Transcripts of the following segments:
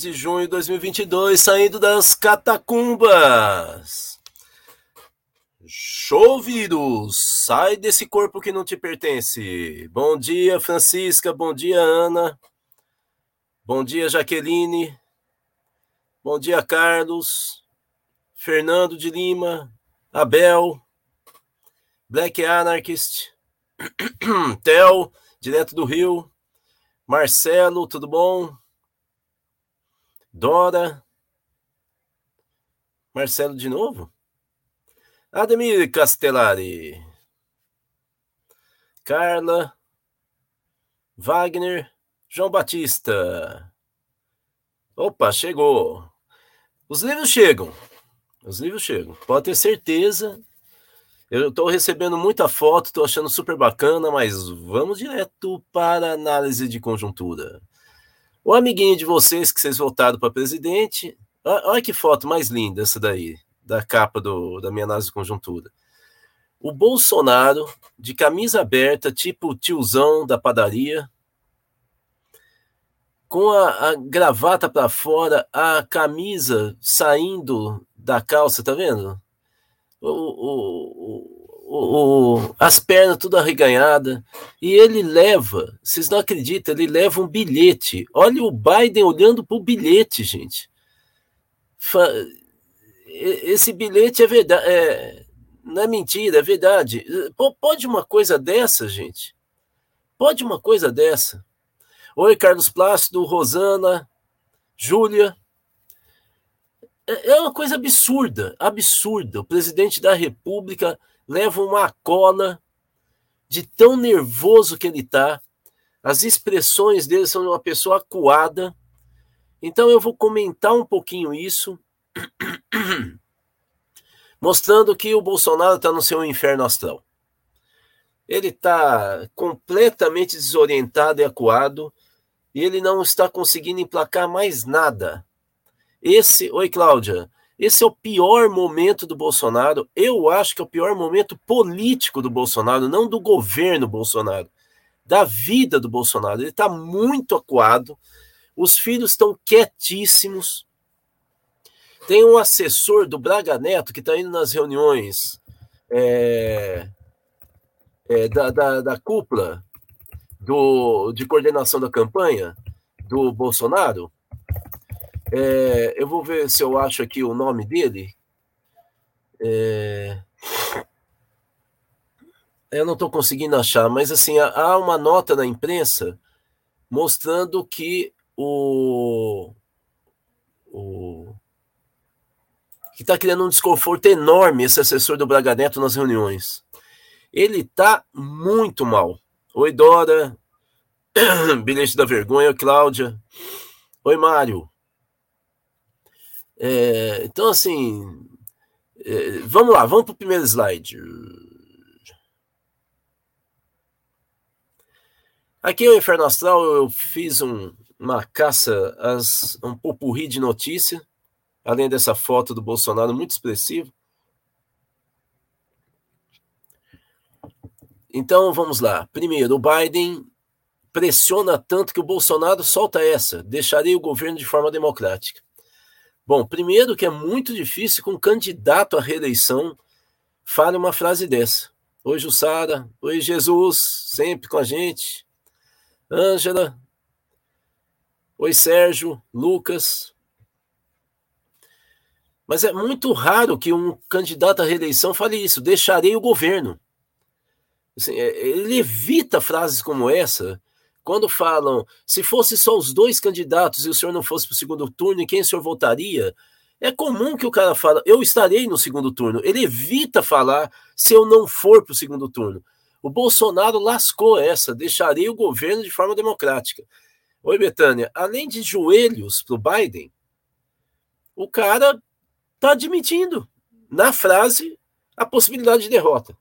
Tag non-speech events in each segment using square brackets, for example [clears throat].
10 de junho de 2022, saindo das catacumbas. Show vírus! Sai desse corpo que não te pertence. Bom dia, Francisca. Bom dia, Ana. Bom dia, Jaqueline. Bom dia, Carlos. Fernando de Lima. Abel. Black Anarchist. [clears throat] Tel, direto do Rio. Marcelo, tudo bom? Dora. Marcelo de novo? Ademir Castellari. Carla. Wagner. João Batista. Opa, chegou. Os livros chegam. Os livros chegam. Pode ter certeza. Eu estou recebendo muita foto, estou achando super bacana, mas vamos direto para a análise de conjuntura. O amiguinho de vocês que vocês votaram para presidente, olha que foto mais linda essa daí, da capa do, da minha análise conjuntura. O Bolsonaro, de camisa aberta, tipo tiozão da padaria, com a, a gravata para fora, a camisa saindo da calça, tá vendo? O, o, o, as pernas tudo arreganhada e ele leva, vocês não acreditam, ele leva um bilhete. Olha o Biden olhando para o bilhete, gente. Esse bilhete é verdade, é, não é mentira, é verdade. Pode uma coisa dessa, gente? Pode uma coisa dessa? Oi, Carlos Plácido, Rosana, Júlia. É, é uma coisa absurda, absurda. O presidente da República leva uma cola de tão nervoso que ele está. As expressões dele são de uma pessoa acuada. Então eu vou comentar um pouquinho isso, [coughs] mostrando que o Bolsonaro está no seu inferno astral. Ele está completamente desorientado e acuado e ele não está conseguindo emplacar mais nada. Esse, oi Cláudia, esse é o pior momento do Bolsonaro. Eu acho que é o pior momento político do Bolsonaro, não do governo Bolsonaro, da vida do Bolsonaro. Ele está muito acuado, os filhos estão quietíssimos. Tem um assessor do Braga Neto que está indo nas reuniões é, é, da, da, da cúpula do, de coordenação da campanha do Bolsonaro. É, eu vou ver se eu acho aqui o nome dele. É, eu não estou conseguindo achar, mas assim há uma nota na imprensa mostrando que o, o que está criando um desconforto enorme esse assessor do Braga Neto nas reuniões. Ele está muito mal. Oi, Dora. [clears throat] Bilhete da vergonha, Cláudia. Oi, Mário. É, então, assim, é, vamos lá, vamos para o primeiro slide. Aqui é o Inferno Astral, eu fiz um, uma caça, as, um popurri de notícia, além dessa foto do Bolsonaro muito expressivo. Então vamos lá. Primeiro, o Biden pressiona tanto que o Bolsonaro solta essa: deixarei o governo de forma democrática. Bom, primeiro que é muito difícil que um candidato à reeleição fale uma frase dessa. Oi, Jussara. Oi, Jesus, sempre com a gente. Ângela. Oi, Sérgio, Lucas. Mas é muito raro que um candidato à reeleição fale isso. Deixarei o governo. Assim, é, ele evita frases como essa quando falam se fosse só os dois candidatos e o senhor não fosse para o segundo turno, em quem o senhor votaria? É comum que o cara fala, eu estarei no segundo turno. Ele evita falar se eu não for para o segundo turno. O Bolsonaro lascou essa, deixarei o governo de forma democrática. Oi, Betânia, além de joelhos para o Biden, o cara está admitindo na frase a possibilidade de derrota.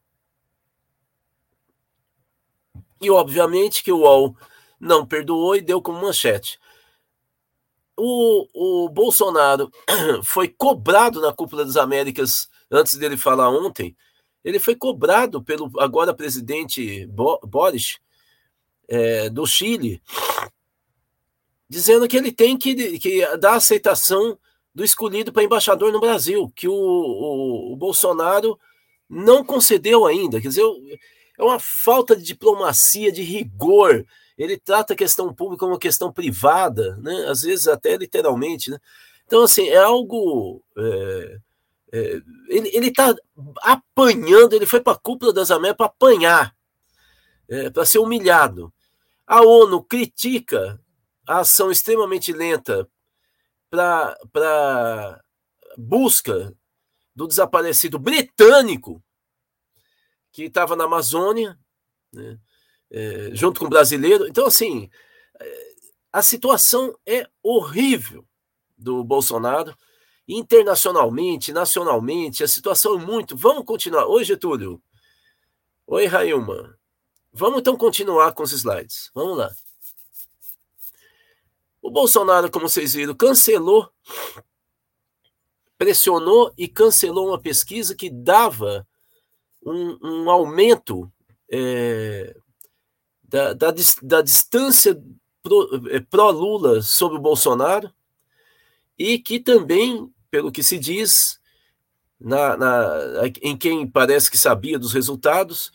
E obviamente que o UOL não perdoou e deu como manchete. o, o Bolsonaro [clears throat] foi cobrado na Cúpula das Américas, antes dele falar ontem, ele foi cobrado pelo agora presidente Boris é, do Chile, dizendo que ele tem que, que dar aceitação do escolhido para embaixador no Brasil, que o, o, o, Bolsonaro não concedeu ainda. Quer dizer, é uma falta de diplomacia, de rigor. Ele trata a questão pública como uma questão privada, né? às vezes até literalmente. Né? Então, assim, é algo. É, é, ele está apanhando, ele foi para a cúpula das Américas para apanhar, é, para ser humilhado. A ONU critica a ação extremamente lenta para busca do desaparecido britânico que estava na Amazônia, né, é, junto com o brasileiro. Então, assim, é, a situação é horrível do Bolsonaro, internacionalmente, nacionalmente, a situação é muito. Vamos continuar. Oi, Getúlio. Oi, Railma. Vamos então continuar com os slides. Vamos lá. O Bolsonaro, como vocês viram, cancelou, pressionou e cancelou uma pesquisa que dava um, um aumento é, da, da, da, distância é, pró-Lula sobre o Bolsonaro e que também, pelo que se diz, na, na, em quem parece que sabia dos resultados,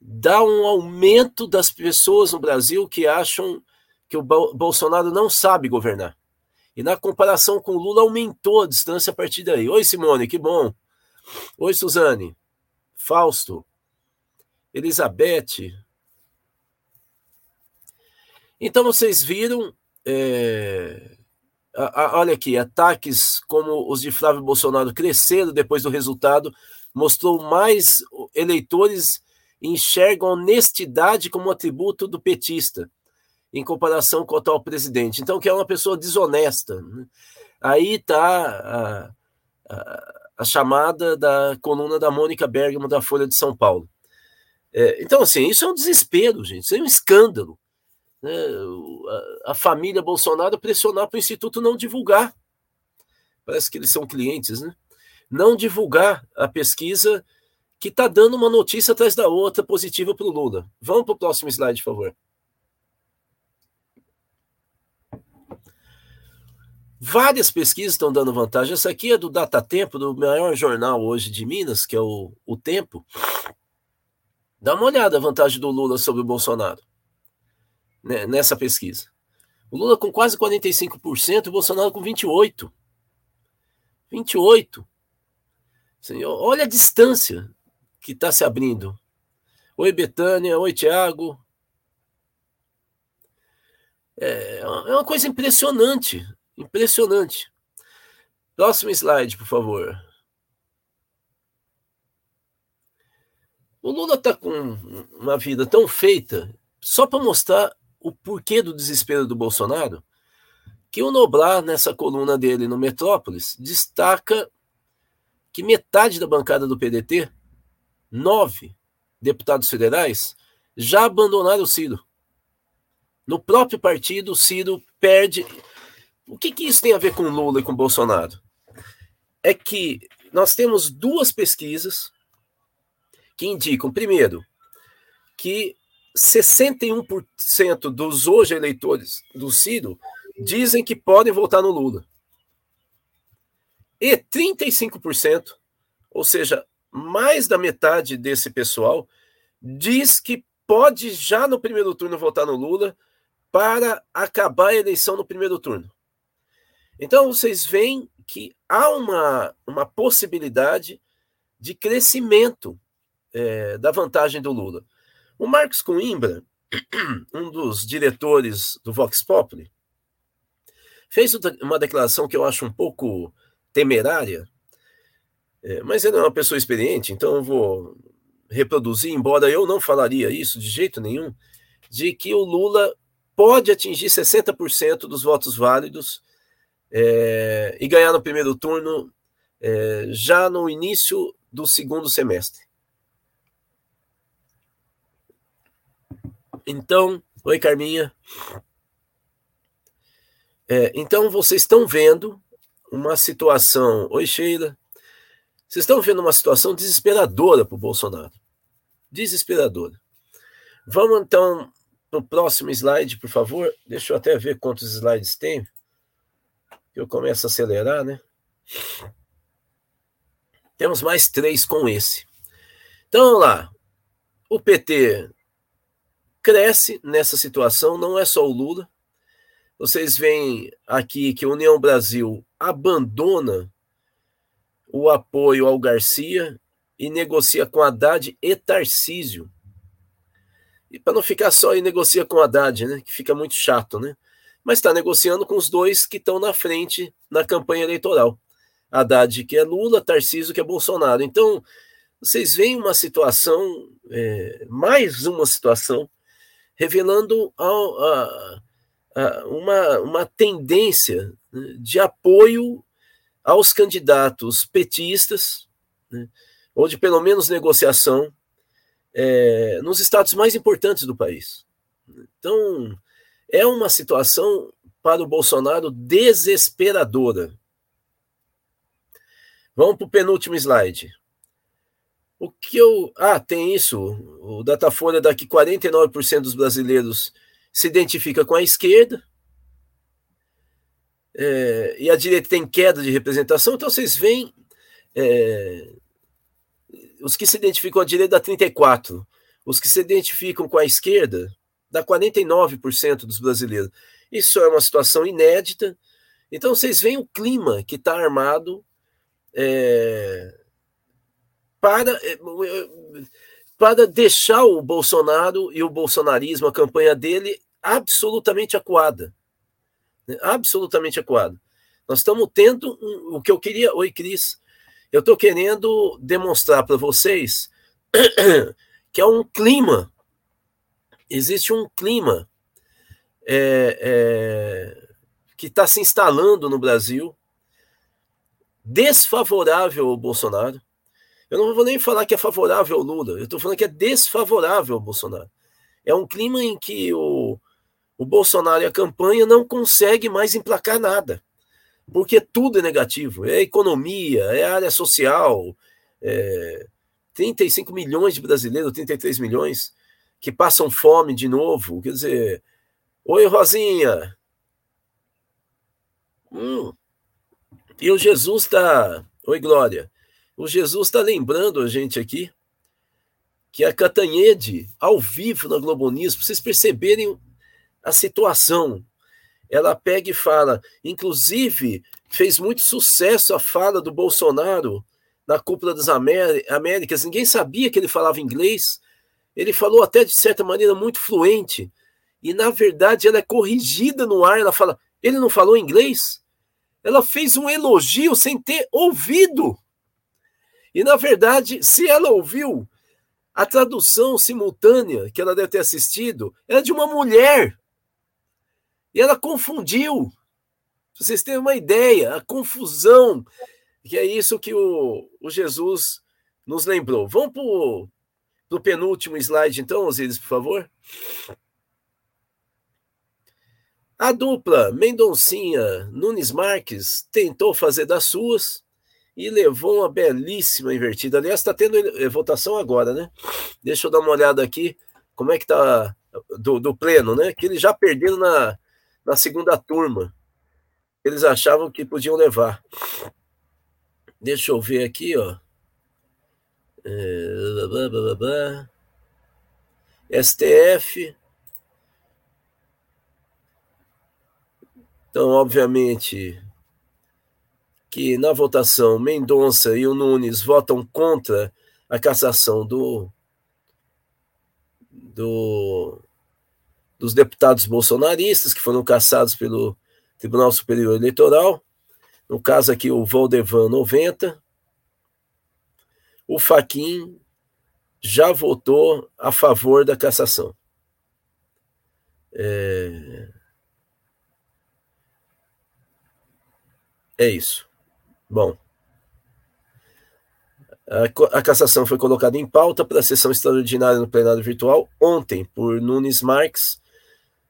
dá um aumento das pessoas no Brasil que acham que o Bolsonaro não sabe governar. E na comparação com o Lula, aumentou a distância a partir daí. Oi, Simone, que bom. Oi, Suzane. Fausto. Elizabeth. Então, vocês viram. É, a, a, olha aqui, ataques como os de Flávio Bolsonaro cresceram depois do resultado, mostrou mais eleitores enxergam honestidade como atributo do petista em comparação com o atual presidente. Então, que é uma pessoa desonesta. Né? Aí está a, chamada da coluna da Mônica Bergamo da Folha de São Paulo. É, então, assim, isso é um desespero, gente, isso é um escândalo. Né? A, a família Bolsonaro pressionar para o Instituto não divulgar. Parece que eles são clientes, né? Não divulgar a pesquisa que está dando uma notícia atrás da outra positiva para o Lula. Vamos para o próximo slide, por favor. Várias pesquisas estão dando vantagem. Essa aqui é do Datatempo, do maior jornal hoje de Minas, que é o, o Tempo. Dá uma olhada a vantagem do Lula sobre o Bolsonaro né, nessa pesquisa. O Lula com quase 45%, o Bolsonaro com 28%. 28%. Assim, olha a distância que está se abrindo. Oi, Betânia. Oi, Tiago. É, é uma coisa impressionante. Impressionante. Próximo slide, por favor. O Lula está com uma vida tão feita só para mostrar o porquê do desespero do Bolsonaro, que o Noblar, nessa coluna dele no Metrópolis, destaca que metade da bancada do PDT, nove deputados federais, já abandonaram o Ciro. No próprio partido, o Ciro perde o que, que isso tem a ver com Lula e com Bolsonaro? É que nós temos duas pesquisas que indicam, primeiro, que 61% dos hoje eleitores do Ciro dizem que podem votar no Lula. E 35%, ou seja, mais da metade desse pessoal, diz que pode já no primeiro turno votar no Lula para acabar a eleição no primeiro turno. Então, vocês veem que há uma, uma possibilidade de crescimento é, da vantagem do Lula. O Marcos Coimbra, [clears throat] um dos diretores do Vox Populi, fez uma declaração que eu acho um pouco temerária, é, mas ele é uma pessoa experiente, então eu vou reproduzir, embora eu não falaria isso de jeito nenhum, de que o Lula pode atingir 60% dos votos válidos é, e ganhar no primeiro turno é, já no início do segundo semestre. Então, oi Carminha. É, então, vocês estão vendo uma situação. Oi, Sheila. Vocês estão vendo uma situação desesperadora para o Bolsonaro. Desesperadora. Vamos então para o próximo slide, por favor. Deixa eu até ver quantos slides tem. Eu começo a acelerar, né? Temos mais três com esse. Então, vamos lá. O PT cresce nessa situação, não é só o Lula. Vocês veem aqui que a União Brasil abandona o apoio ao Garcia e negocia com Haddad e Tarcísio. E para não ficar só e negocia com Haddad, né, que fica muito chato, né? Mas está negociando com os dois que estão na frente na campanha eleitoral. Haddad, que é Lula, Tarcísio, que é Bolsonaro. Então, vocês veem uma situação, é, mais uma situação, revelando a, a, a, uma, uma tendência né, de apoio aos candidatos petistas, né, ou de pelo menos negociação, é, nos estados mais importantes do país. Então, é uma situação para o Bolsonaro desesperadora. Vamos para o penúltimo slide. O que eu. Ah, tem isso. O Datafolha dá que 49% dos brasileiros se identifica com a esquerda. É, e a direita tem queda de representação, então vocês veem é, os que se identificam com a direita dá 34, os que se identificam com a esquerda dá 49% dos brasileiros. Isso é uma situação inédita. Então vocês veem o clima que está armado é, para, é, para deixar o Bolsonaro e o bolsonarismo, a campanha dele, absolutamente acuada. Né? Absolutamente acuada. Nós estamos tendo um, o que eu queria. Oi, Cris. Eu estou querendo demonstrar para vocês [clears throat] que é um clima. Existe um clima é, é, que está se instalando no Brasil desfavorável ao Bolsonaro. Eu não vou nem falar que é favorável ao Lula, eu estou falando que é desfavorável ao Bolsonaro. É um clima em que o, o Bolsonaro e a campanha não conseguem mais emplacar nada, porque tudo é negativo. É economia, é área social, é 35 milhões de brasileiros, 33 milhões, que passam fome de novo. Quer dizer, oi, Rosinha. Hum, e o Jesus está. Oi, Glória. O Jesus está lembrando a gente aqui que a Catanhede, ao vivo na Globo News, para vocês perceberem a situação, ela pega e fala, inclusive fez muito sucesso a fala do Bolsonaro na cúpula das Américas, ninguém sabia que ele falava inglês, ele falou até de certa maneira muito fluente, e na verdade ela é corrigida no ar, ela fala, ele não falou inglês? ela fez um elogio sem ter ouvido. E, na verdade, se ela ouviu, a tradução simultânea que ela deve ter assistido era de uma mulher. E ela confundiu. Vocês terem uma ideia, a confusão, que é isso que o, o Jesus nos lembrou. Vamos para o penúltimo slide, então, Osiris, por favor. A dupla Mendoncinha Nunes Marques tentou fazer das suas e levou uma belíssima invertida. Aliás, está tendo eh, votação agora, né? Deixa eu dar uma olhada aqui como é que tá do, do pleno, né? Que eles já perderam na, na segunda turma. Eles achavam que podiam levar. Deixa eu ver aqui, ó. É... STF Então, obviamente, que na votação Mendonça e o Nunes votam contra a cassação do, do, dos deputados bolsonaristas que foram cassados pelo Tribunal Superior Eleitoral. No caso aqui, o Valdevan 90. O Faquin já votou a favor da cassação. É... É isso. Bom. A, cassação foi colocada em pauta para a sessão extraordinária no plenário virtual ontem por Nunes Marques,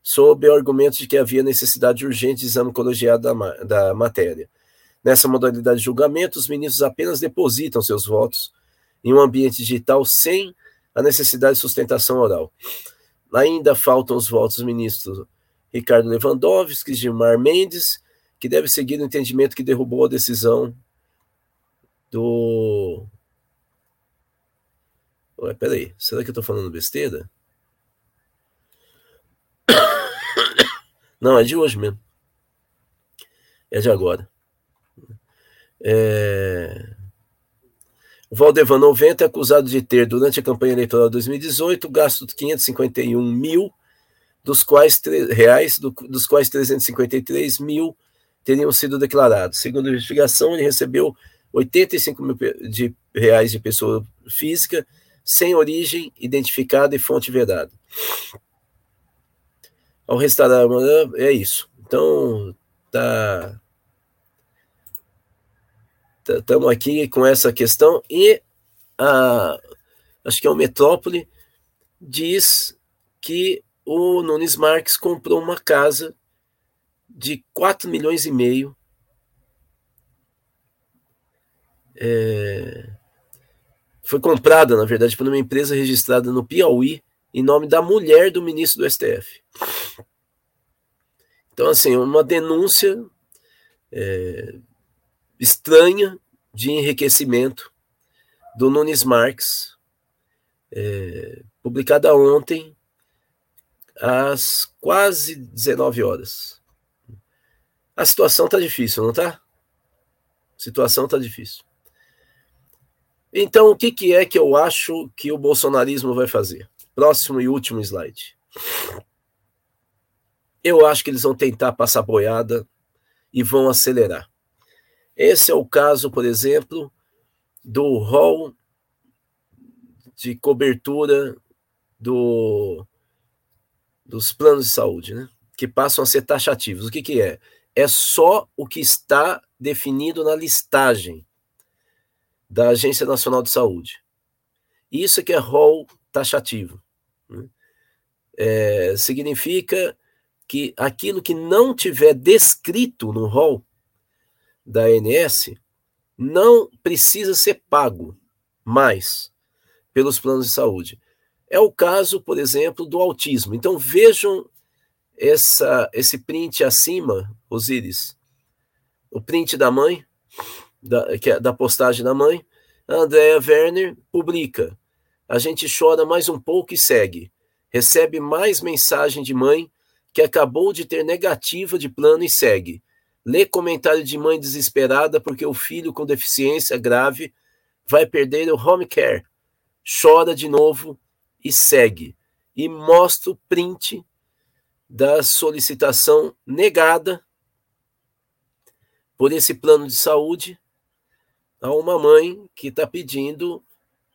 sob o argumento de que havia necessidade urgente de exame colegiado da, da matéria. Nessa modalidade de julgamento, os ministros apenas depositam seus votos em um ambiente digital sem a necessidade de sustentação oral. Ainda faltam os votos dos ministros Ricardo Lewandowski, Gilmar Mendes, que deve seguir o entendimento que derrubou a decisão do. Ué, peraí, será que eu estou falando besteira? Não, é de hoje mesmo. É de agora. É... Valdevan 90 é acusado de ter, durante a campanha eleitoral de 2018, gasto 551 mil, dos quais, reais, do, dos quais 353 mil teriam sido declarados. Segundo a investigação, ele recebeu 85 mil de reais de pessoa física, sem origem identificada e fonte vedada. Ao restaurar é isso. Então, tá estamos aqui com essa questão e a, acho que é o Metrópole diz que o Nunes Marques comprou uma casa de 4 milhões e meio. É, foi comprada, na verdade, por uma empresa registrada no Piauí, em nome da mulher do ministro do STF. Então, assim, uma denúncia é, estranha de enriquecimento do Nunes Marques, é, publicada ontem, às quase 19 horas. A situação está difícil, não está? A situação está difícil. Então, o que, que é que eu acho que o bolsonarismo vai fazer? Próximo e último slide. Eu acho que eles vão tentar passar boiada e vão acelerar. Esse é o caso, por exemplo, do rol de cobertura do, dos planos de saúde, né? que passam a ser taxativos. O que, que é? É só o que está definido na listagem da Agência Nacional de Saúde. Isso é que é rol taxativo. Né? É, significa que aquilo que não tiver descrito no rol da ANS não precisa ser pago mais pelos planos de saúde. É o caso, por exemplo, do autismo. Então vejam essa, esse print acima, Osíris. O print da mãe, da, que é da postagem da mãe. A Andrea Werner publica. A gente chora mais um pouco e segue. Recebe mais mensagem de mãe que acabou de ter negativa de plano e segue. Lê comentário de mãe desesperada porque o filho com deficiência grave vai perder o home care. Chora de novo e segue. E mostra o print da solicitação negada por esse plano de saúde a uma mãe que está pedindo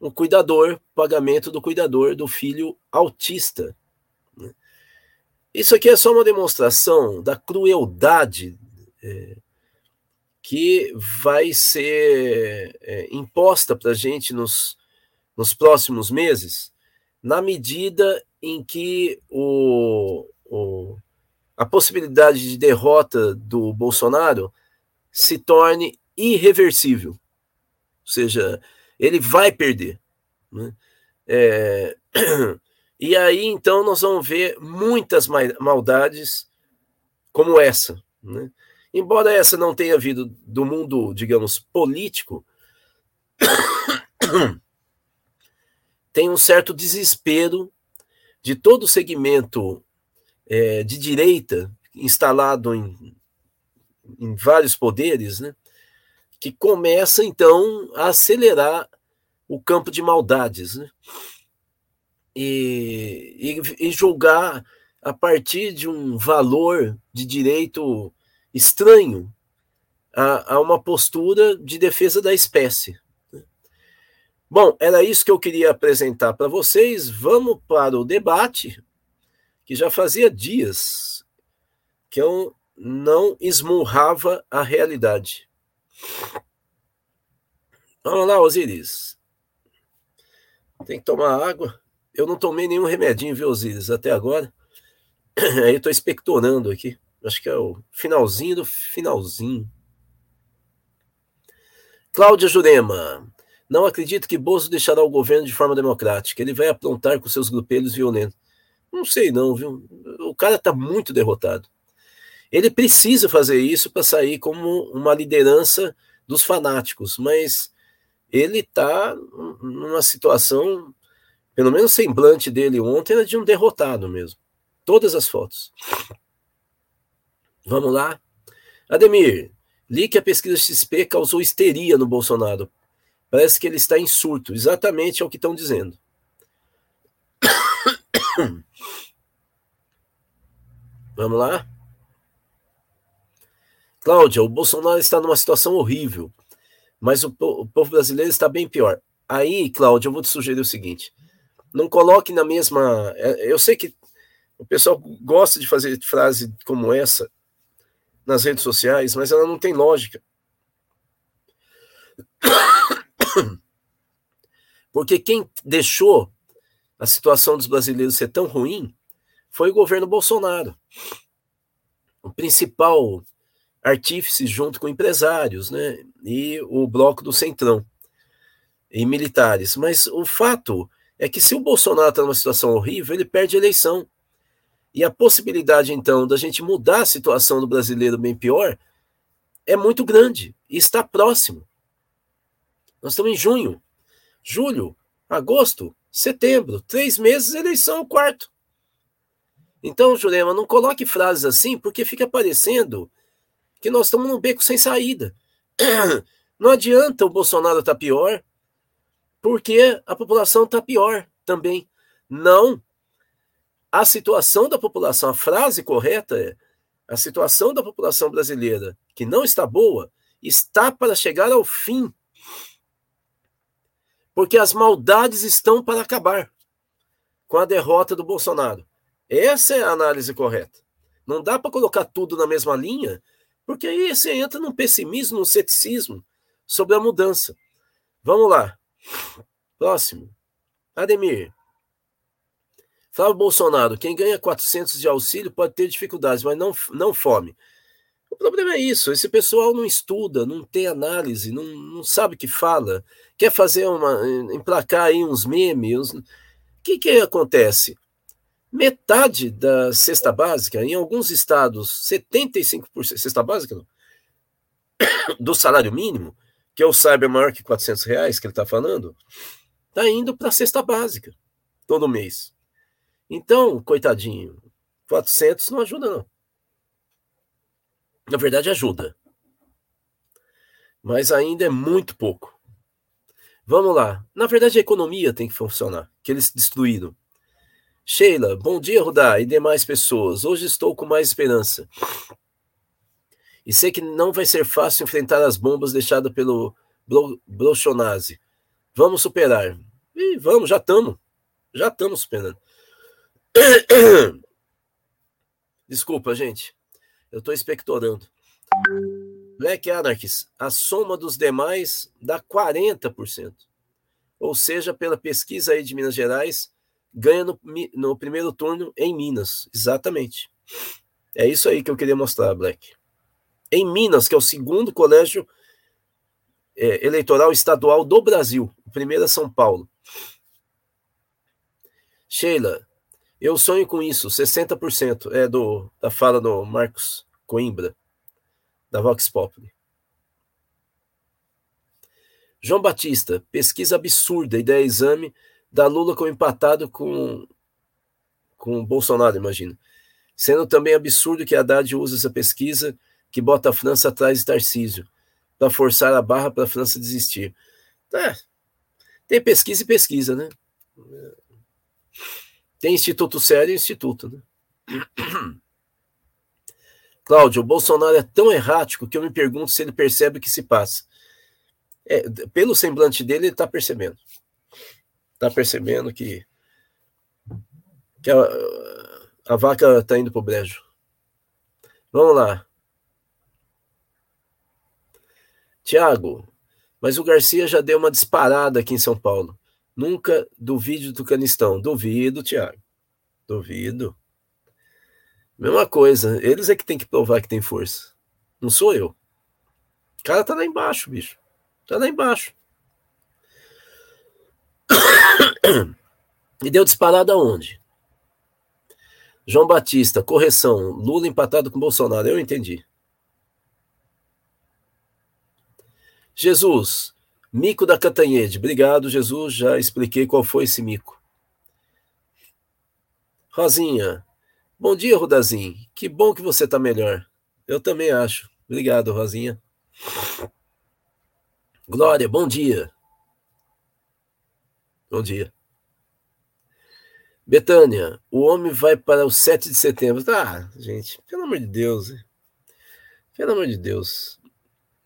um cuidador, pagamento do cuidador do filho autista. Isso aqui é só uma demonstração da crueldade é, que vai ser é, imposta para a gente nos, nos próximos meses, na medida em que o, o, a possibilidade de derrota do Bolsonaro se torne irreversível. Ou seja, ele vai perder. Né? É, [clears throat] e aí, então, nós vamos ver muitas maldades como essa. Né? Embora essa não tenha vindo do mundo, digamos, político, [coughs] tem um certo desespero de todo o segmento é, de direita instalado em, em vários poderes, né, que começa então a acelerar o campo de maldades né, e, e, e julgar a partir de um valor de direito estranho a, a uma postura de defesa da espécie. Bom, era isso que eu queria apresentar para vocês. Vamos para o debate, que já fazia dias que eu não esmurrava a realidade. Vamos lá, Osiris. Tem que tomar água. Eu não tomei nenhum remedinho, viu, Osiris, até agora. [clears throat] Aí eu estou expectorando aqui. Acho que é o finalzinho do finalzinho. Cláudia Jurema. Não acredito que Bozo deixará o governo de forma democrática. Ele vai aprontar com seus grupelhos violentos. Não sei não, viu? O cara está muito derrotado. Ele precisa fazer isso para sair como uma liderança dos fanáticos, mas ele está numa situação, pelo menos o semblante dele ontem era de um derrotado mesmo. Todas as fotos. Vamos lá. Ademir, li que a pesquisa XP causou histeria no Bolsonaro. Parece que ele está em surto. Exatamente é o que estão dizendo. [coughs] Vamos lá? Cláudia, o Bolsonaro está numa situação horrível, mas o, o povo brasileiro está bem pior. Aí, Cláudia, eu vou te sugerir o seguinte: não coloque na mesma. É, eu sei que o pessoal gosta de fazer frase como essa nas redes sociais, mas ela não tem lógica. [coughs] Porque quem deixou a situação dos brasileiros ser tão ruim foi o governo Bolsonaro. O principal artífice junto com empresários, né? E o bloco do Centrão e militares. Mas o fato é que se o Bolsonaro está numa situação horrível, ele perde a eleição. E a possibilidade, então, da gente mudar a situação do brasileiro bem pior é muito grande e está próximo. Nós estamos em junho, julho, agosto, setembro, três meses, eleição, quarto. Então, Jurema, não coloque frases assim, porque fica parecendo que nós estamos num beco sem saída. [clears throat] Não adianta o Bolsonaro estar tá pior, porque a população está pior também. Não. A situação da população, a frase correta é: a situação da população brasileira, que não está boa, está para chegar ao fim. Porque as maldades estão para acabar com a derrota do Bolsonaro. Essa é a análise correta. Não dá para colocar tudo na mesma linha, porque aí você entra num pessimismo, num ceticismo sobre a mudança. Vamos lá. Próximo. Ademir. Flávio Bolsonaro, quem ganha 400 de auxílio pode ter dificuldades, mas não, não fome. O problema é isso, esse pessoal não estuda, não tem análise, não, não sabe o que fala, quer fazer uma, emplacar aí uns memes. O que que acontece? Metade da cesta básica, em alguns estados, 75%, cesta básica não, [coughs] do salário mínimo, que eu saiba é maior que 400 reais que ele está falando, está indo para a cesta básica todo mês. Então, coitadinho, 400 não ajuda não. Na verdade ajuda. Mas ainda é muito pouco. Vamos lá. Na verdade a economia tem que funcionar, que eles destruíram. Sheila, bom dia, Rudá, e demais pessoas. Hoje estou com mais esperança. E sei que não vai ser fácil enfrentar as bombas deixadas pelo Bolsonaro. Vamos superar. E vamos, já estamos. Já estamos superando. [coughs] Desculpa, gente. Eu estou expectorando. Black Anarchist, a soma dos demais dá 40%. Ou seja, pela pesquisa aí de Minas Gerais, ganha no, no primeiro turno em Minas. Exatamente. É isso aí que eu queria mostrar, Black. Em Minas, que é o segundo colégio é, eleitoral estadual do Brasil. O primeiro é São Paulo. Sheila, eu sonho com isso, 60% é do, da fala do Marcos Coimbra, da Vox Populi. João Batista, pesquisa absurda, ideia exame da Lula como empatado com, com Bolsonaro, imagina. Sendo também absurdo que Haddad usa essa pesquisa que bota a França atrás de Tarcísio, para forçar a barra para a França desistir. É, tem pesquisa e pesquisa, né? Tem instituto sério e instituto, né? [clears throat] Cláudio, o Bolsonaro é tão errático que eu me pergunto se ele percebe o que se passa. É, pelo semblante dele, ele está percebendo tá percebendo que, que a, a vaca tá indo pro brejo. Vamos lá. Tiago, mas o Garcia já deu uma disparada aqui em São Paulo. Nunca duvide do canistão. Duvido, Tiago. Duvido. Mesma coisa, eles é que tem que provar que tem força. Não sou eu. O cara tá lá embaixo, bicho. Tá lá embaixo. [coughs] E deu disparada aonde? João Batista, correção. Lula empatado com Bolsonaro. Eu entendi. Jesus, mico da Catanhede. Obrigado, Jesus. Já expliquei qual foi esse mico. Rosinha, bom dia, Rudazim. Que bom que você está melhor. Eu também acho. Obrigado, Rosinha. Glória, bom dia. Bom dia. Betânia, o homem vai para o 7 de setembro. Ah, gente, pelo amor de Deus. Pelo amor de Deus.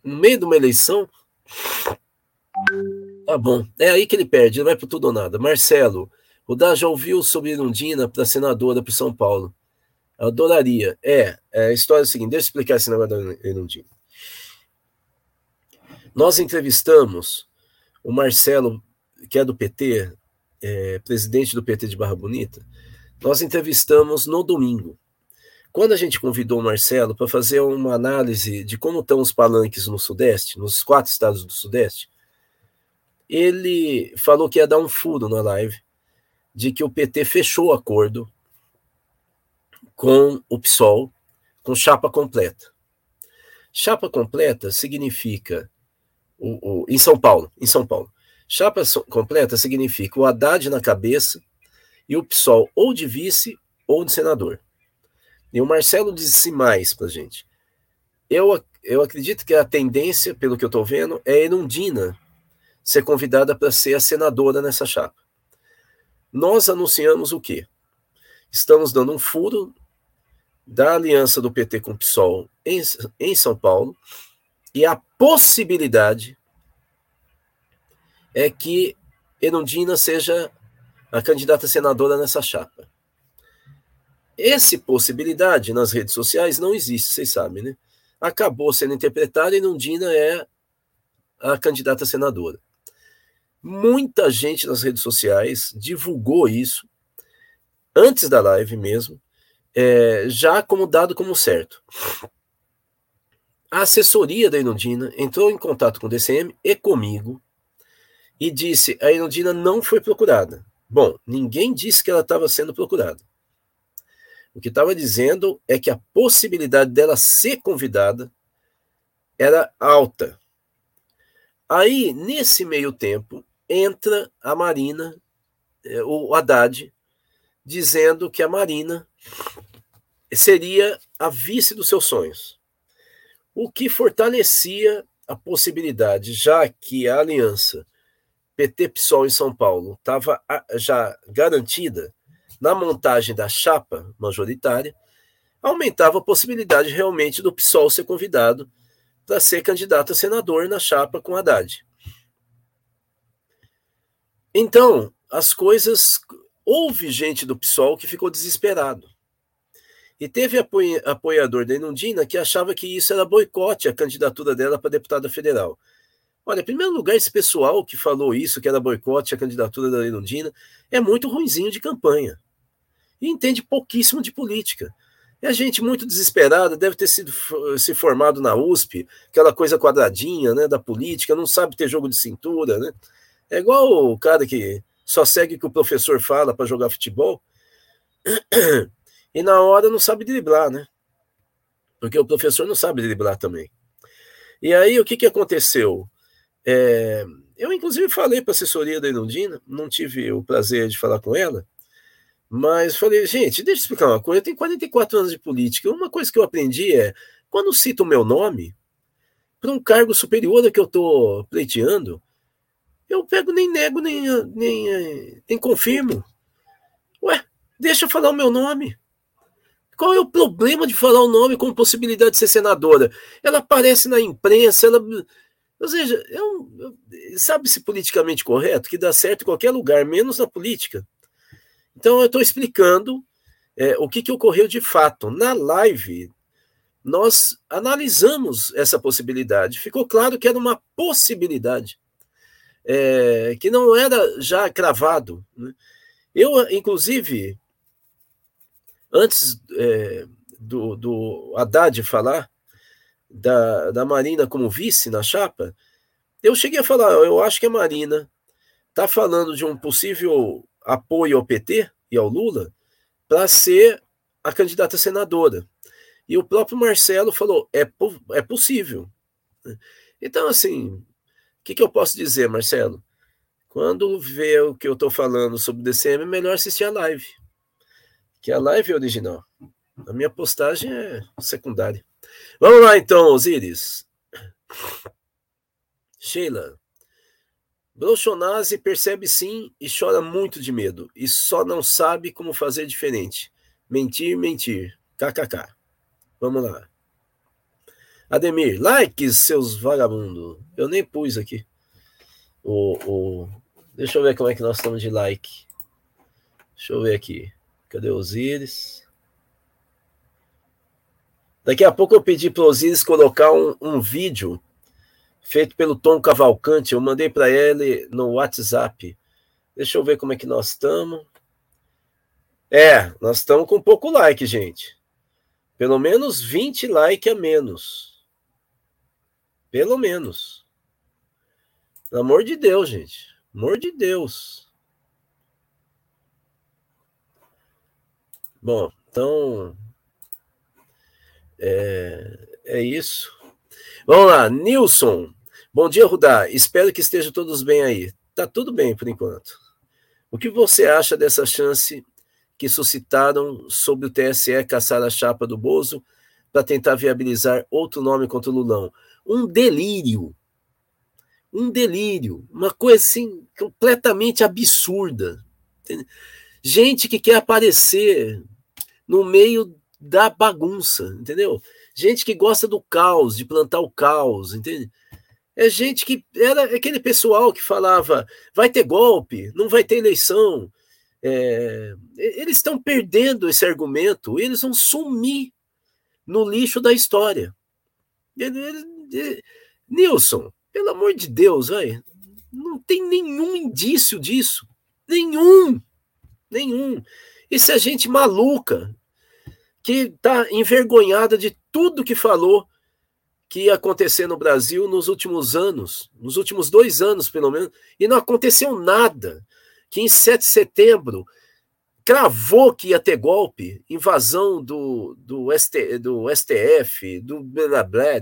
No meio de uma eleição. Tá bom. É aí que ele perde, não vai para tudo ou nada. Marcelo, o Dá já ouviu sobre Irundina para senadora para São Paulo? Adoraria. É, é, a história é a seguinte: deixa eu explicar esse negócio da Irundina. Nós entrevistamos o Marcelo, que é do PT, é, presidente do PT de Barra Bonita, nós entrevistamos no domingo. Quando a gente convidou o Marcelo para fazer uma análise de como estão os palanques no Sudeste, nos quatro estados do Sudeste, ele falou que ia dar um furo na live de que o PT fechou acordo com o PSOL, com chapa completa. Chapa completa significa o, o, em São Paulo, em São Paulo. Chapa completa significa o Haddad na cabeça e o PSOL ou de vice ou de senador. E o Marcelo disse mais para gente. Eu, eu acredito que a tendência, pelo que eu estou vendo, é Erundina ser convidada para ser a senadora nessa chapa. Nós anunciamos o quê? Estamos dando um furo da aliança do PT com o PSOL em, em São Paulo e a possibilidade é que Erundina seja a candidata senadora nessa chapa. Essa possibilidade nas redes sociais não existe, vocês sabem, né? Acabou sendo interpretada e Erundina é a candidata senadora. Muita gente nas redes sociais divulgou isso antes da live mesmo, é, já como dado como certo. A assessoria da Inundina entrou em contato com o DCM e comigo e disse: a Inundina não foi procurada. Bom, ninguém disse que ela estava sendo procurada. O que estava dizendo é que a possibilidade dela ser convidada era alta. Aí, nesse meio tempo, entra a Marina, é, o Haddad, dizendo que a Marina seria a vice dos seus sonhos. O que fortalecia a possibilidade, já que a aliança PT-PSOL em São Paulo estava já garantida na montagem da chapa majoritária, aumentava a possibilidade realmente do PSOL ser convidado para ser candidato a senador na chapa com Haddad. Então, as coisas. Houve gente do PSOL que ficou desesperado. E teve apoiador da Inundina que achava que isso era boicote a candidatura dela para deputada federal. Olha, em primeiro lugar, esse pessoal que falou isso, que era boicote a candidatura da Irundina, é muito ruinzinho de campanha. E entende pouquíssimo de política. É gente muito desesperada, deve ter sido se formado na USP, aquela coisa quadradinha, né, da política, não sabe ter jogo de cintura, né? É igual o cara que só segue o que o professor fala para jogar futebol [clears throat] e na hora não sabe driblar, né? Porque o professor não sabe driblar também. E aí o que, que aconteceu? É, eu, inclusive, falei para a assessoria da Inundina, não tive o prazer de falar com ela, mas falei, gente, deixa eu explicar uma coisa. Eu tenho 44 anos de política. Uma coisa que eu aprendi é, quando cito o meu nome, para um cargo superior a que eu estou pleiteando, eu pego, nem nego, nem, nem, nem confirmo. Ué, deixa eu falar o meu nome. Qual é o problema de falar o nome com possibilidade de ser senadora? Ela aparece na imprensa, ela ou seja, é um, sabe-se politicamente correto que dá certo em qualquer lugar, menos na política. Então, eu estou explicando é, o que, que ocorreu de fato. Na live, nós analisamos essa possibilidade. Ficou claro que era uma possibilidade, é, que não era já cravado. Né? Eu, inclusive, antes é, do, do Haddad falar da, da Marina como vice na chapa, eu cheguei a falar, eu acho que a Marina está falando de um possível apoio ao PT e ao Lula para ser a candidata senadora. E o próprio Marcelo falou: é, é possível. Então, assim, que, que eu posso dizer, Marcelo? Quando vê o que eu estou falando sobre o DCM, é melhor assistir a live. Que a live é original. A minha postagem é secundária. Vamos lá então, Osiris. Sheila. Bolsonaro percebe sim e chora muito de medo. E só não sabe como fazer diferente. Mentir, mentir. KKK. Vamos lá. Ademir, likes, seus vagabundos. Eu nem pus aqui. O, o... Deixa eu ver como é que nós estamos de like. Deixa eu ver aqui. Cadê os íris? Daqui a pouco eu pedi para os íris colocar um, um vídeo feito pelo Tom Cavalcante. Eu mandei para ele no WhatsApp. Deixa eu ver como é que nós estamos. É, nós estamos com pouco like, gente. Pelo menos 20 likes a menos. Pelo menos. Pelo amor de Deus, gente. Amor de Deus. Bom, então. É, é isso. Vamos lá, Nilson. Bom dia, Rudá. Espero que estejam todos bem aí. Tá tudo bem por enquanto. O que você acha dessa chance que suscitaram sobre o TSE caçar a chapa do Bozo para tentar viabilizar outro nome contra o Lulão? Um delírio. Um delírio. Uma coisa assim completamente absurda. Gente que quer aparecer no meio da bagunça, entendeu? Gente que gosta do caos, de plantar o caos, entende? É gente que era aquele pessoal que falava vai ter golpe, não vai ter eleição. É, eles estão perdendo esse argumento, eles vão sumir no lixo da história. Nilson, pelo amor de Deus, vai, não tem nenhum indício disso. Nenhum. Nenhum. Isso é gente maluca que está envergonhada de tudo que falou que ia acontecer no Brasil nos últimos anos, nos últimos dois anos, pelo menos, e não aconteceu nada. Que em 7 de setembro cravou que ia ter golpe, invasão do, do, ST, do STF, do blá, blá,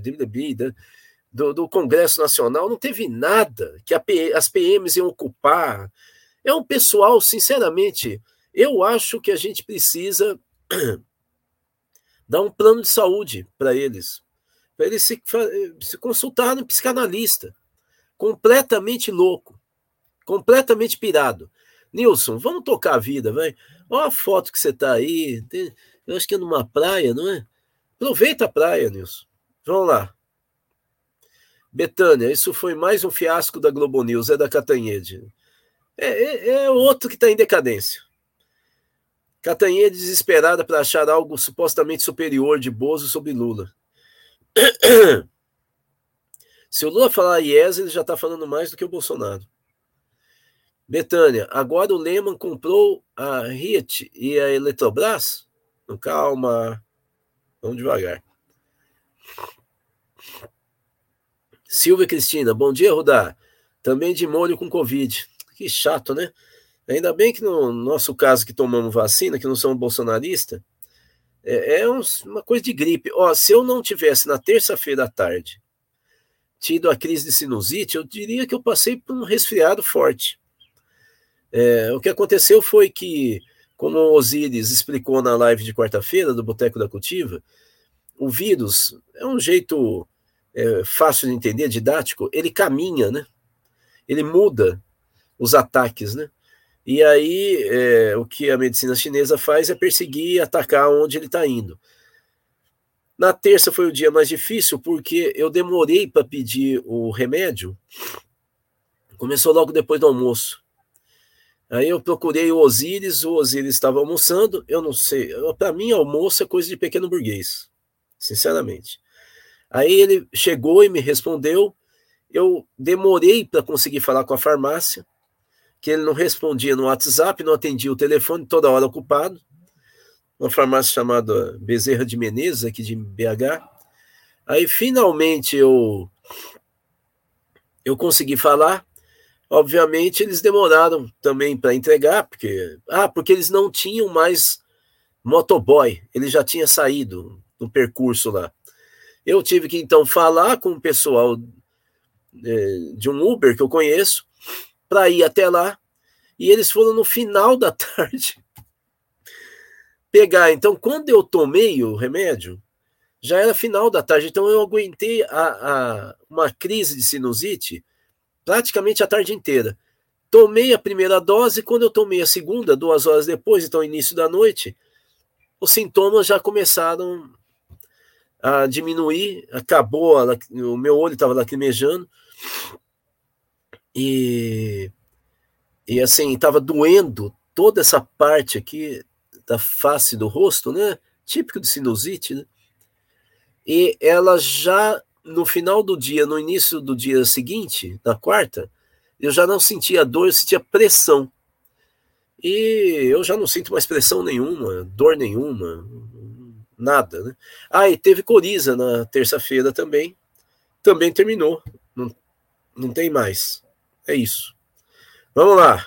do, do Congresso Nacional, não teve nada que as PMs iam ocupar. É um pessoal, sinceramente, eu acho que a gente precisa [clears throat] dar um plano de saúde para eles, para eles se, se consultar no psicanalista, completamente louco, completamente pirado. Nilson, vamos tocar a vida, vai. Olha a foto que você está aí. eu acho que é numa praia, não é? Aproveita a praia, Nilson. Vamos lá. Betânia, isso foi mais um fiasco da Globo News, é da Catanhede. É, é, é outro que está em decadência. Catanhede desesperada para achar algo supostamente superior de Bozo sobre Lula. [clears throat] Se o Lula falar IES, ele já está falando mais do que o Bolsonaro. Betânia, agora o Lehman comprou a RIT e a Eletrobras? Calma, vamos devagar. Silvia Cristina, bom dia, Rudá. Também de molho com Covid. Que chato, né? Ainda bem que no nosso caso que tomamos vacina, que não somos bolsonaristas, é, é uma coisa de gripe. Ó, se eu não tivesse na terça-feira à tarde tido a crise de sinusite, eu diria que eu passei por um resfriado forte. É, o que aconteceu foi que, como o Osiris explicou na live de quarta-feira do Boteco da Cultiva, o vírus é um jeito é, fácil de entender, didático, ele caminha, né? Ele muda os ataques, né? E aí, é, o que a medicina chinesa faz é perseguir e atacar onde ele está indo. Na terça foi o dia mais difícil, porque eu demorei para pedir o remédio. Começou logo depois do almoço. Aí eu procurei o Osíris, o Osíris estava almoçando. Eu não sei, para mim, almoço é coisa de pequeno burguês, sinceramente. Aí ele chegou e me respondeu. Eu demorei para conseguir falar com a farmácia que ele não respondia no WhatsApp, não atendia o telefone, toda hora ocupado. uma farmácia chamada Bezerra de Menezes, aqui de BH. Aí finalmente eu eu consegui falar. Obviamente eles demoraram também para entregar, porque ah, porque eles não tinham mais motoboy, ele já tinha saído no percurso lá. Eu tive que então falar com o pessoal é, de um Uber que eu conheço para ir até lá e eles foram no final da [laughs] tarde pegar. Então, quando eu tomei o remédio, já era final da tarde, então eu aguentei a, a, uma crise de sinusite praticamente a tarde inteira. Tomei a primeira dose, quando eu tomei a segunda, duas horas depois, então início da noite, os sintomas já começaram a diminuir, acabou, o meu olho estava lacrimejando, e, e assim, estava doendo toda essa parte aqui da face do rosto, né? Típico de sinusite, né? E ela já no final do dia, no início do dia seguinte, na quarta, eu já não sentia dor, eu sentia pressão. E eu já não sinto mais pressão nenhuma, dor nenhuma, nada, né? Ah, e teve coriza na terça-feira também. Também terminou. Não, não tem mais. É isso. Vamos lá.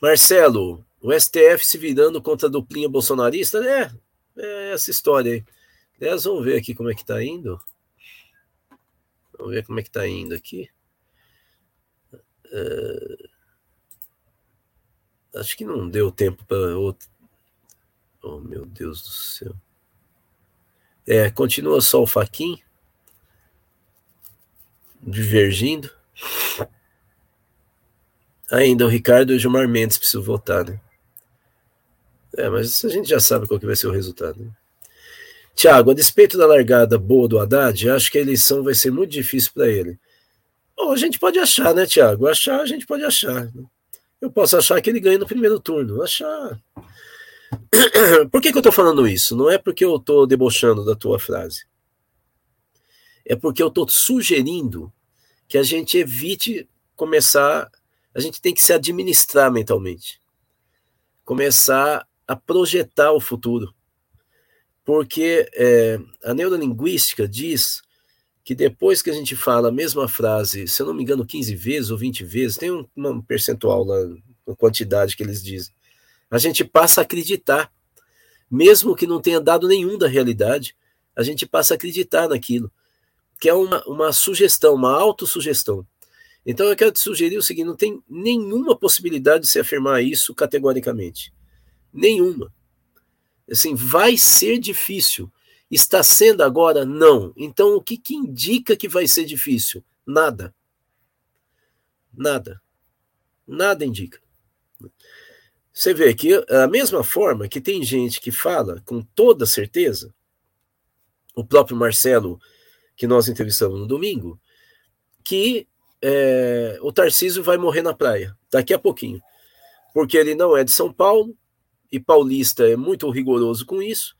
Marcelo, o STF se virando contra a duplinha bolsonarista? É, é essa história aí. Aliás, vamos ver aqui como é que tá indo. Vamos ver como é que tá indo aqui. Uh, acho que não deu tempo para outro. Oh, meu Deus do céu. É, continua só o Faquin divergindo. Ainda o Ricardo e o Gilmar Mendes precisam votar, né? É, mas a gente já sabe qual que vai ser o resultado. Né? Tiago, a despeito da largada boa do Haddad, acho que a eleição vai ser muito difícil para ele. Bom, a gente pode achar, né, Tiago? Achar, a gente pode achar. Eu posso achar que ele ganha no primeiro turno. Achar. [coughs] Por que, que eu estou falando isso? Não é porque eu estou debochando da tua frase. É porque eu estou sugerindo que a gente evite começar. A gente tem que se administrar mentalmente. Começar a projetar o futuro. Porque é, a neurolinguística diz que depois que a gente fala a mesma frase, se eu não me engano, 15 vezes ou 20 vezes, tem um, um percentual lá, uma quantidade que eles dizem, a gente passa a acreditar. Mesmo que não tenha dado nenhum da realidade, a gente passa a acreditar naquilo, que é uma, uma sugestão, uma autossugestão. Então eu quero te sugerir o seguinte: não tem nenhuma possibilidade de se afirmar isso categoricamente. Nenhuma. Assim, vai ser difícil. Está sendo agora? Não. Então, o que, que indica que vai ser difícil? Nada. Nada. Nada indica. Você vê que, a mesma forma que tem gente que fala com toda certeza, o próprio Marcelo, que nós entrevistamos no domingo, que é, o Tarcísio vai morrer na praia, daqui a pouquinho. Porque ele não é de São Paulo, e Paulista é muito rigoroso com isso.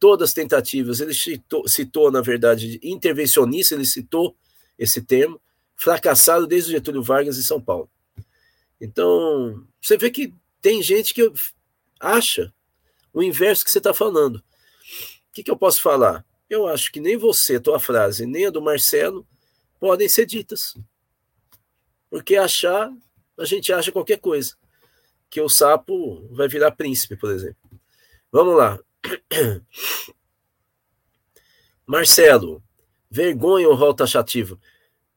Todas as tentativas, ele citou, citou, na verdade, intervencionista, ele citou esse termo, fracassado desde o Getúlio Vargas em São Paulo. Então, você vê que tem gente que acha o inverso que você está falando. O que, que eu posso falar? Eu acho que nem você, tua frase, nem a do Marcelo podem ser ditas. Porque achar, a gente acha qualquer coisa que o sapo vai virar príncipe, por exemplo. Vamos lá. [clears throat] Marcelo, vergonha o rol taxativo.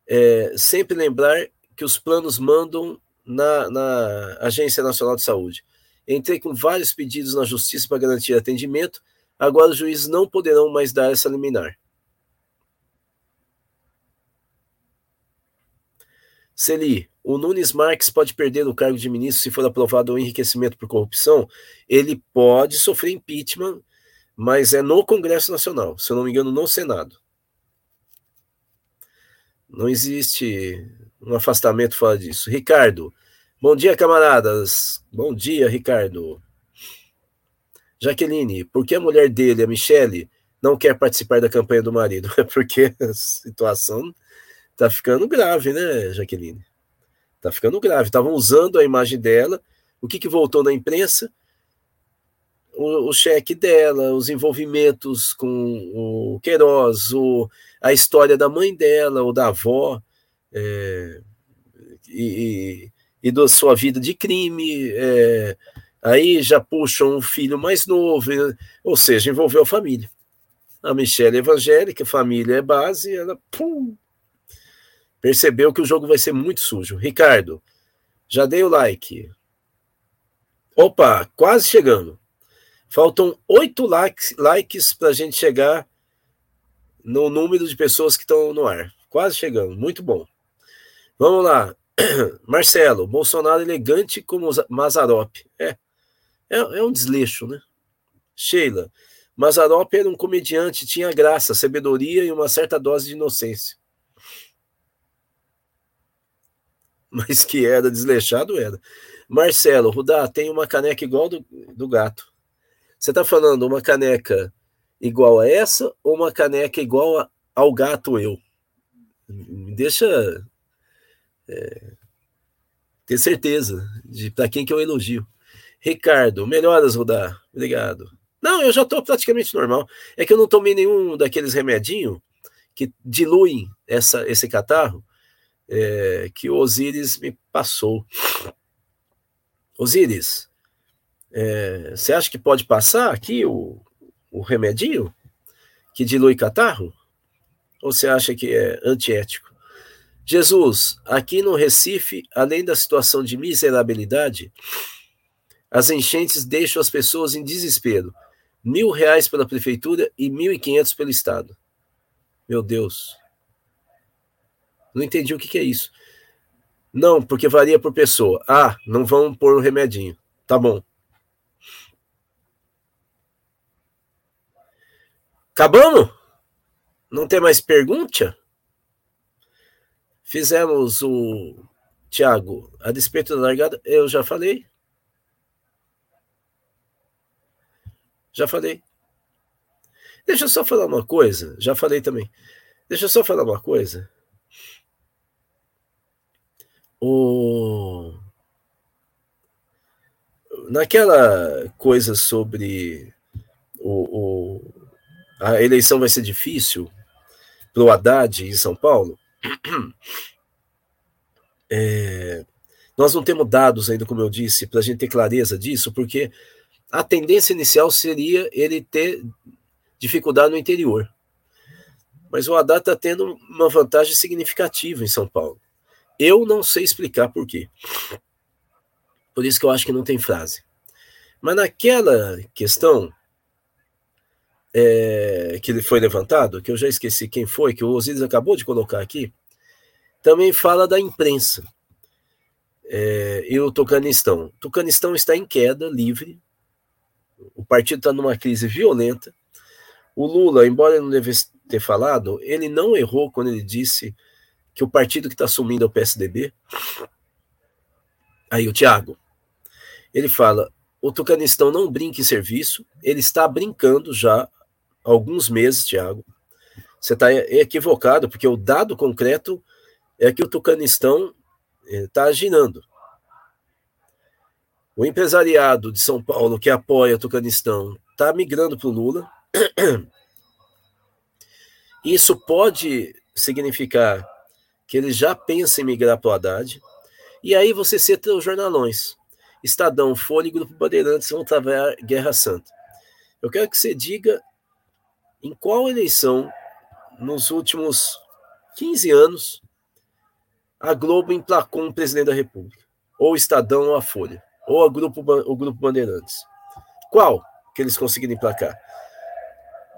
É, sempre lembrar que os planos mandam na, na Agência Nacional de Saúde. Entrei com vários pedidos na Justiça para garantir atendimento, agora os juízes não poderão mais dar essa liminar. Celi, o Nunes Marques pode perder o cargo de ministro se for aprovado o enriquecimento por corrupção? Ele pode sofrer impeachment, mas é no Congresso Nacional, se eu não me engano, no Senado. Não existe um afastamento fora disso. Ricardo, bom dia, camaradas. Bom dia, Ricardo. Jaqueline, por que a mulher dele, a Michele, não quer participar da campanha do marido? [laughs] É porque a situação tá ficando grave, né, Jaqueline? Tá ficando grave. Estavam usando a imagem dela O que, que voltou na imprensa? O, o, cheque dela, os envolvimentos com o Queiroz, o, a história da mãe dela ou da avó, é, e, e da sua vida de crime. É, aí já puxam um filho mais novo, ou seja, envolveu a família. A Michelle é evangélica, família é base, ela pum, percebeu que o jogo vai ser muito sujo. Ricardo, já dei o like. Opa, quase chegando. Faltam oito likes, likes para a gente chegar no número de pessoas que estão no ar. Quase chegando, muito bom. Vamos lá. [clears throat] Marcelo, Bolsonaro elegante como Mazarop. É, é, é um desleixo, né? Sheila, Mazarop era um comediante, tinha graça, sabedoria e uma certa dose de inocência. Mas que era desleixado, era. Marcelo, Rudá, tem uma caneca igual do, do gato. Você está falando uma caneca igual a essa ou uma caneca igual a, ao gato eu? Me deixa é, ter certeza de para quem que eu elogio. Ricardo, melhoras, Rudá. Obrigado. Não, eu já estou praticamente normal. É que eu não tomei nenhum daqueles remedinhos que diluem essa, esse catarro é, que o Osíris me passou. Osíris, é, você acha que pode passar aqui o, o remedinho que dilui catarro? Ou você acha que é antiético? Jesus, aqui no Recife, além da situação de miserabilidade, as enchentes deixam as pessoas em desespero. Mil reais pela prefeitura e mil e quinhentos pelo Estado. Meu Deus. Não entendi o que, que é isso. Não, porque varia por pessoa. Ah, não vão pôr um remedinho. Tá bom. Acabamos? Não tem mais pergunta? Fizemos o. Tiago, a despeito da largada, eu já falei. Já falei. Deixa eu só falar uma coisa. Já falei também. Deixa eu só falar uma coisa. O... Naquela coisa sobre o, o... a eleição vai ser difícil para o Haddad em São Paulo, [clears throat] é... nós não temos dados ainda, como eu disse, para a gente ter clareza disso, porque a tendência inicial seria ele ter dificuldade no interior. Mas o Haddad está tendo uma vantagem significativa em São Paulo. Eu não sei explicar por quê. Por isso que eu acho que não tem frase. Mas naquela questão é, que foi levantado, que eu já esqueci quem foi, que o Osiris acabou de colocar aqui, também fala da imprensa é, e o Tucanistão. O Tucanistão está em queda, livre. O partido está numa crise violenta. O Lula, embora ele não devesse ter falado, ele não errou quando ele disse que o partido que está assumindo é o PSDB. Aí o Tiago, ele fala: o Tucanistão não brinca em serviço, ele está brincando já há alguns meses, Tiago. Você está equivocado, porque o dado concreto é que o Tucanistão está eh, aginando. O empresariado de São Paulo que apoia o Tucanistão está migrando para o Lula. [clears throat] Isso pode significar que ele já pensa em migrar para o Haddad. E aí você cita os jornalões. Estadão, Folha e Grupo Bandeirantes vão travar Guerra Santa. Eu quero que você diga em qual eleição, nos últimos 15 anos, a Globo emplacou um presidente da República. Ou Estadão ou a Folha. Ou a Grupo, o Grupo Bandeirantes. Qual que eles conseguiram emplacar?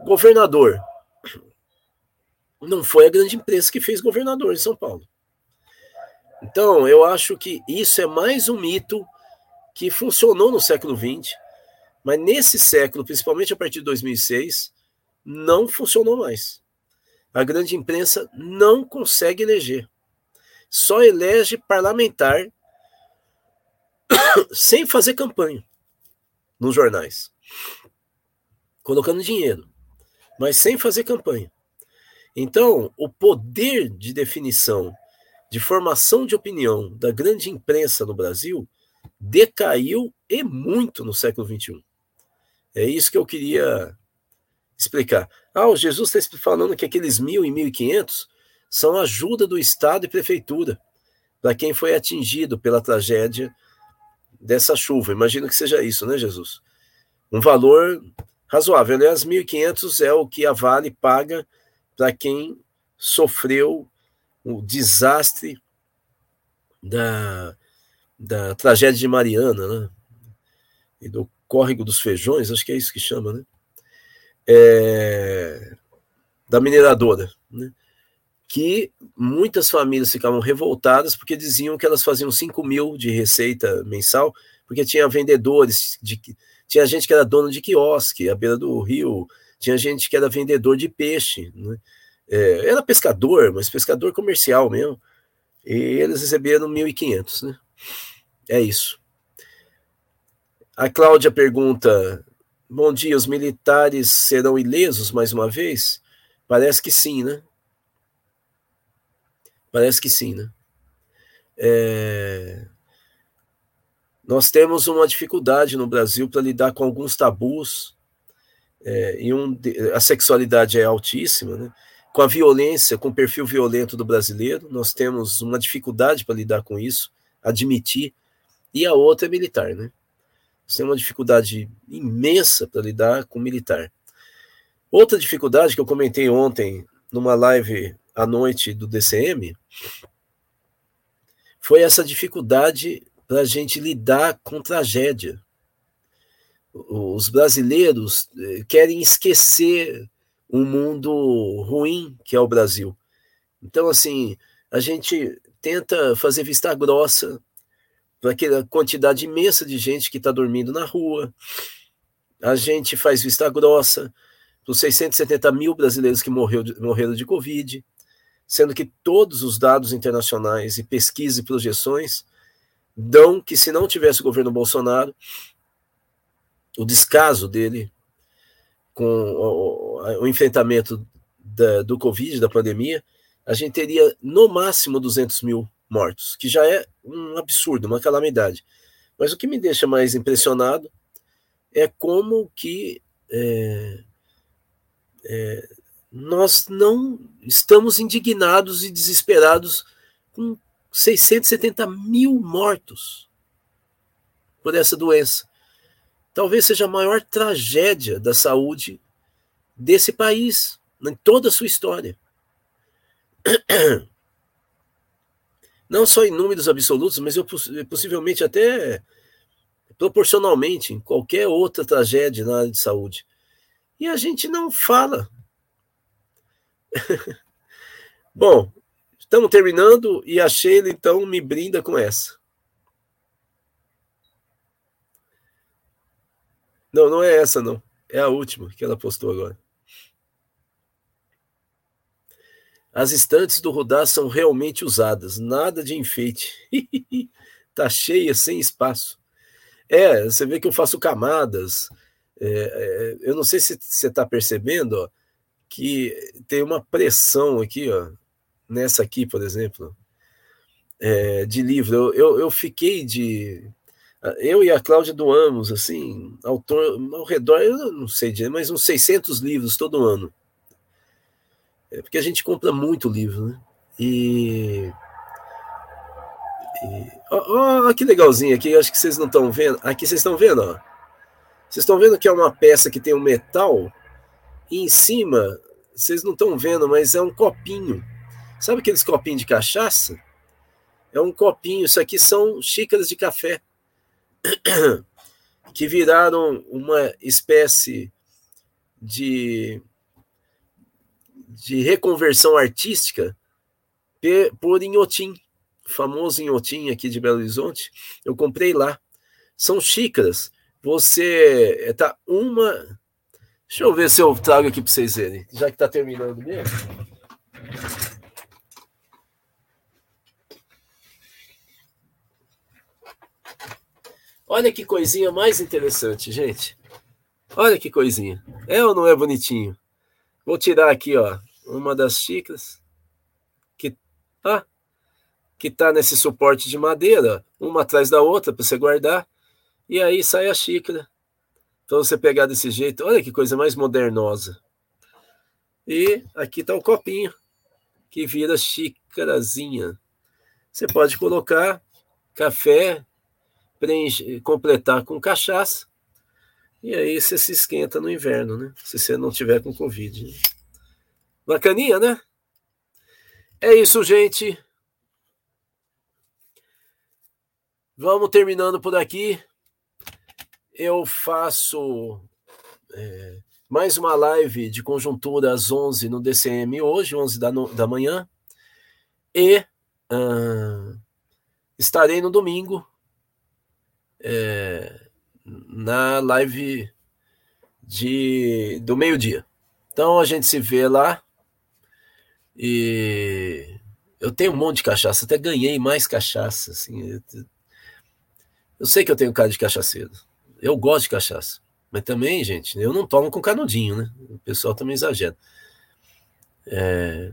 Governador não foi a grande imprensa que fez governador em São Paulo. Então, eu acho que isso é mais um mito que funcionou no século XX, mas nesse século, principalmente a partir de 2006, não funcionou mais. A grande imprensa não consegue eleger. Só elege parlamentar [coughs] sem fazer campanha nos jornais, colocando dinheiro, mas sem fazer campanha. Então, o poder de definição, de formação de opinião da grande imprensa no Brasil decaiu e muito no século XXI. É isso que eu queria explicar. Ah, o Jesus está falando que aqueles mil e mil e quinhentos são ajuda do Estado e prefeitura para quem foi atingido pela tragédia dessa chuva. Imagino que seja isso, né, Jesus? Um valor razoável. Aliás, 1.500 é o que a Vale paga para quem sofreu o desastre da, da tragédia de Mariana, né? E do córrego dos feijões, acho que é isso que chama, né? É, da mineradora, né? que muitas famílias ficavam revoltadas porque diziam que elas faziam 5 mil de receita mensal, porque tinha vendedores, de, tinha gente que era dono de quiosque à beira do rio, tinha gente que era vendedor de peixe, né? é, era pescador, mas pescador comercial mesmo, e eles receberam 1.500, né? É isso. A Cláudia pergunta: Bom dia, os militares serão ilesos mais uma vez? Parece que sim, né? Parece que sim, né? É... Nós temos uma dificuldade no Brasil para lidar com alguns tabus, é, um, a sexualidade é altíssima, né? com a violência, com o perfil violento do brasileiro, nós temos uma dificuldade para lidar com isso, admitir, e a outra é militar, né? Nós temos uma dificuldade imensa para lidar com militar. Outra dificuldade que eu comentei ontem numa live à noite do DCM foi essa dificuldade para a gente lidar com tragédia. Os brasileiros eh, querem esquecer um mundo ruim que é o Brasil. Então, assim, a gente tenta fazer vista grossa para aquela quantidade imensa de gente que está dormindo na rua. A gente faz vista grossa para os 670 mil brasileiros que morreu, morreram de Covid sendo que todos os dados internacionais e pesquisas e projeções dão que se não tivesse o governo Bolsonaro, o descaso dele com o, o enfrentamento da, do Covid, da pandemia, a gente teria no máximo 200 mil mortos, que já é um absurdo, uma calamidade. Mas o que me deixa mais impressionado é como que é, é, nós não estamos indignados e desesperados com 670 mil mortos por essa doença. Talvez seja a maior tragédia da saúde desse país, em toda a sua história. [clears throat] Não só em números absolutos, mas eu, possivelmente até proporcionalmente em qualquer outra tragédia na área de saúde. E a gente não fala [laughs] Bom, estamos terminando e a Sheila então me brinda com essa. Não, não é essa não. É a última que ela postou agora. As estantes do Rudá são realmente usadas, nada de enfeite. [laughs] tá cheia, sem espaço. É, você vê que eu faço camadas. É, é, eu não sei se você está percebendo, ó, que tem uma pressão aqui, ó, nessa aqui, por exemplo, é, de livro. Eu, eu, eu, fiquei de. Eu e a Cláudia doamos, assim, autor, ao redor, eu não sei dizer, mas uns 600 livros todo ano. É porque a gente compra muito livro, né? E. ó, ó, que legalzinho aqui, acho que vocês não estão vendo. Aqui vocês estão vendo, ó. Vocês estão vendo que é uma peça que tem um metal e em cima, vocês não estão vendo, mas é um copinho. Sabe aqueles copinhos de cachaça? É um copinho. Isso aqui são xícaras de café [coughs] que viraram uma espécie de, de reconversão artística por Inhotim, famoso Inhotim aqui de Belo Horizonte. Eu comprei lá. São xícaras. Você tá uma Deixa eu ver se eu trago aqui para vocês verem, já que está terminando mesmo. Olha que coisinha mais interessante, gente. Olha que coisinha. É ou não é bonitinho? Vou tirar aqui, ó, uma das xícaras. Que, ah, que está nesse suporte de madeira, uma atrás da outra para você guardar, e aí sai a xícara. Então você pegar desse jeito, olha que coisa mais modernosa. E aqui está o copinho, que vira xícarazinha. Você pode colocar café, preenche, completar com cachaça, e aí você se esquenta no inverno, né? Se você não tiver com Covid. Bacaninha, né? É isso, gente. Vamos terminando por aqui. Eu faço é, mais uma live de conjuntura às 11 no DCM hoje, 11 da, no, da manhã. E uh, estarei no domingo é, na live de, do meio-dia. Então a gente se vê lá. E eu tenho um monte de cachaça, até ganhei mais cachaça. Assim, eu sei que eu tenho cara de cachaceiro. Eu gosto de cachaça. Mas também, gente, eu não tomo com canudinho, né? O pessoal também exagera. É...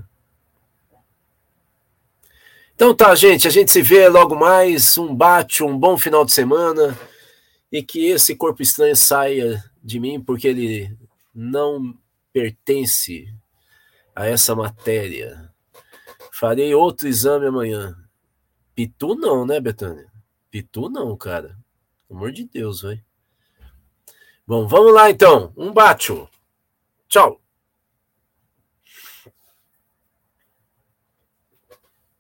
Então tá, gente, a gente se vê logo mais. Um bate, um bom final de semana. E que esse corpo estranho saia de mim, porque ele não pertence a essa matéria. Farei outro exame amanhã. Pitu não, né, Betânia? Pitu não, cara. Pelo amor de Deus, velho. Bom, vamos lá então. Um bate. Tchau.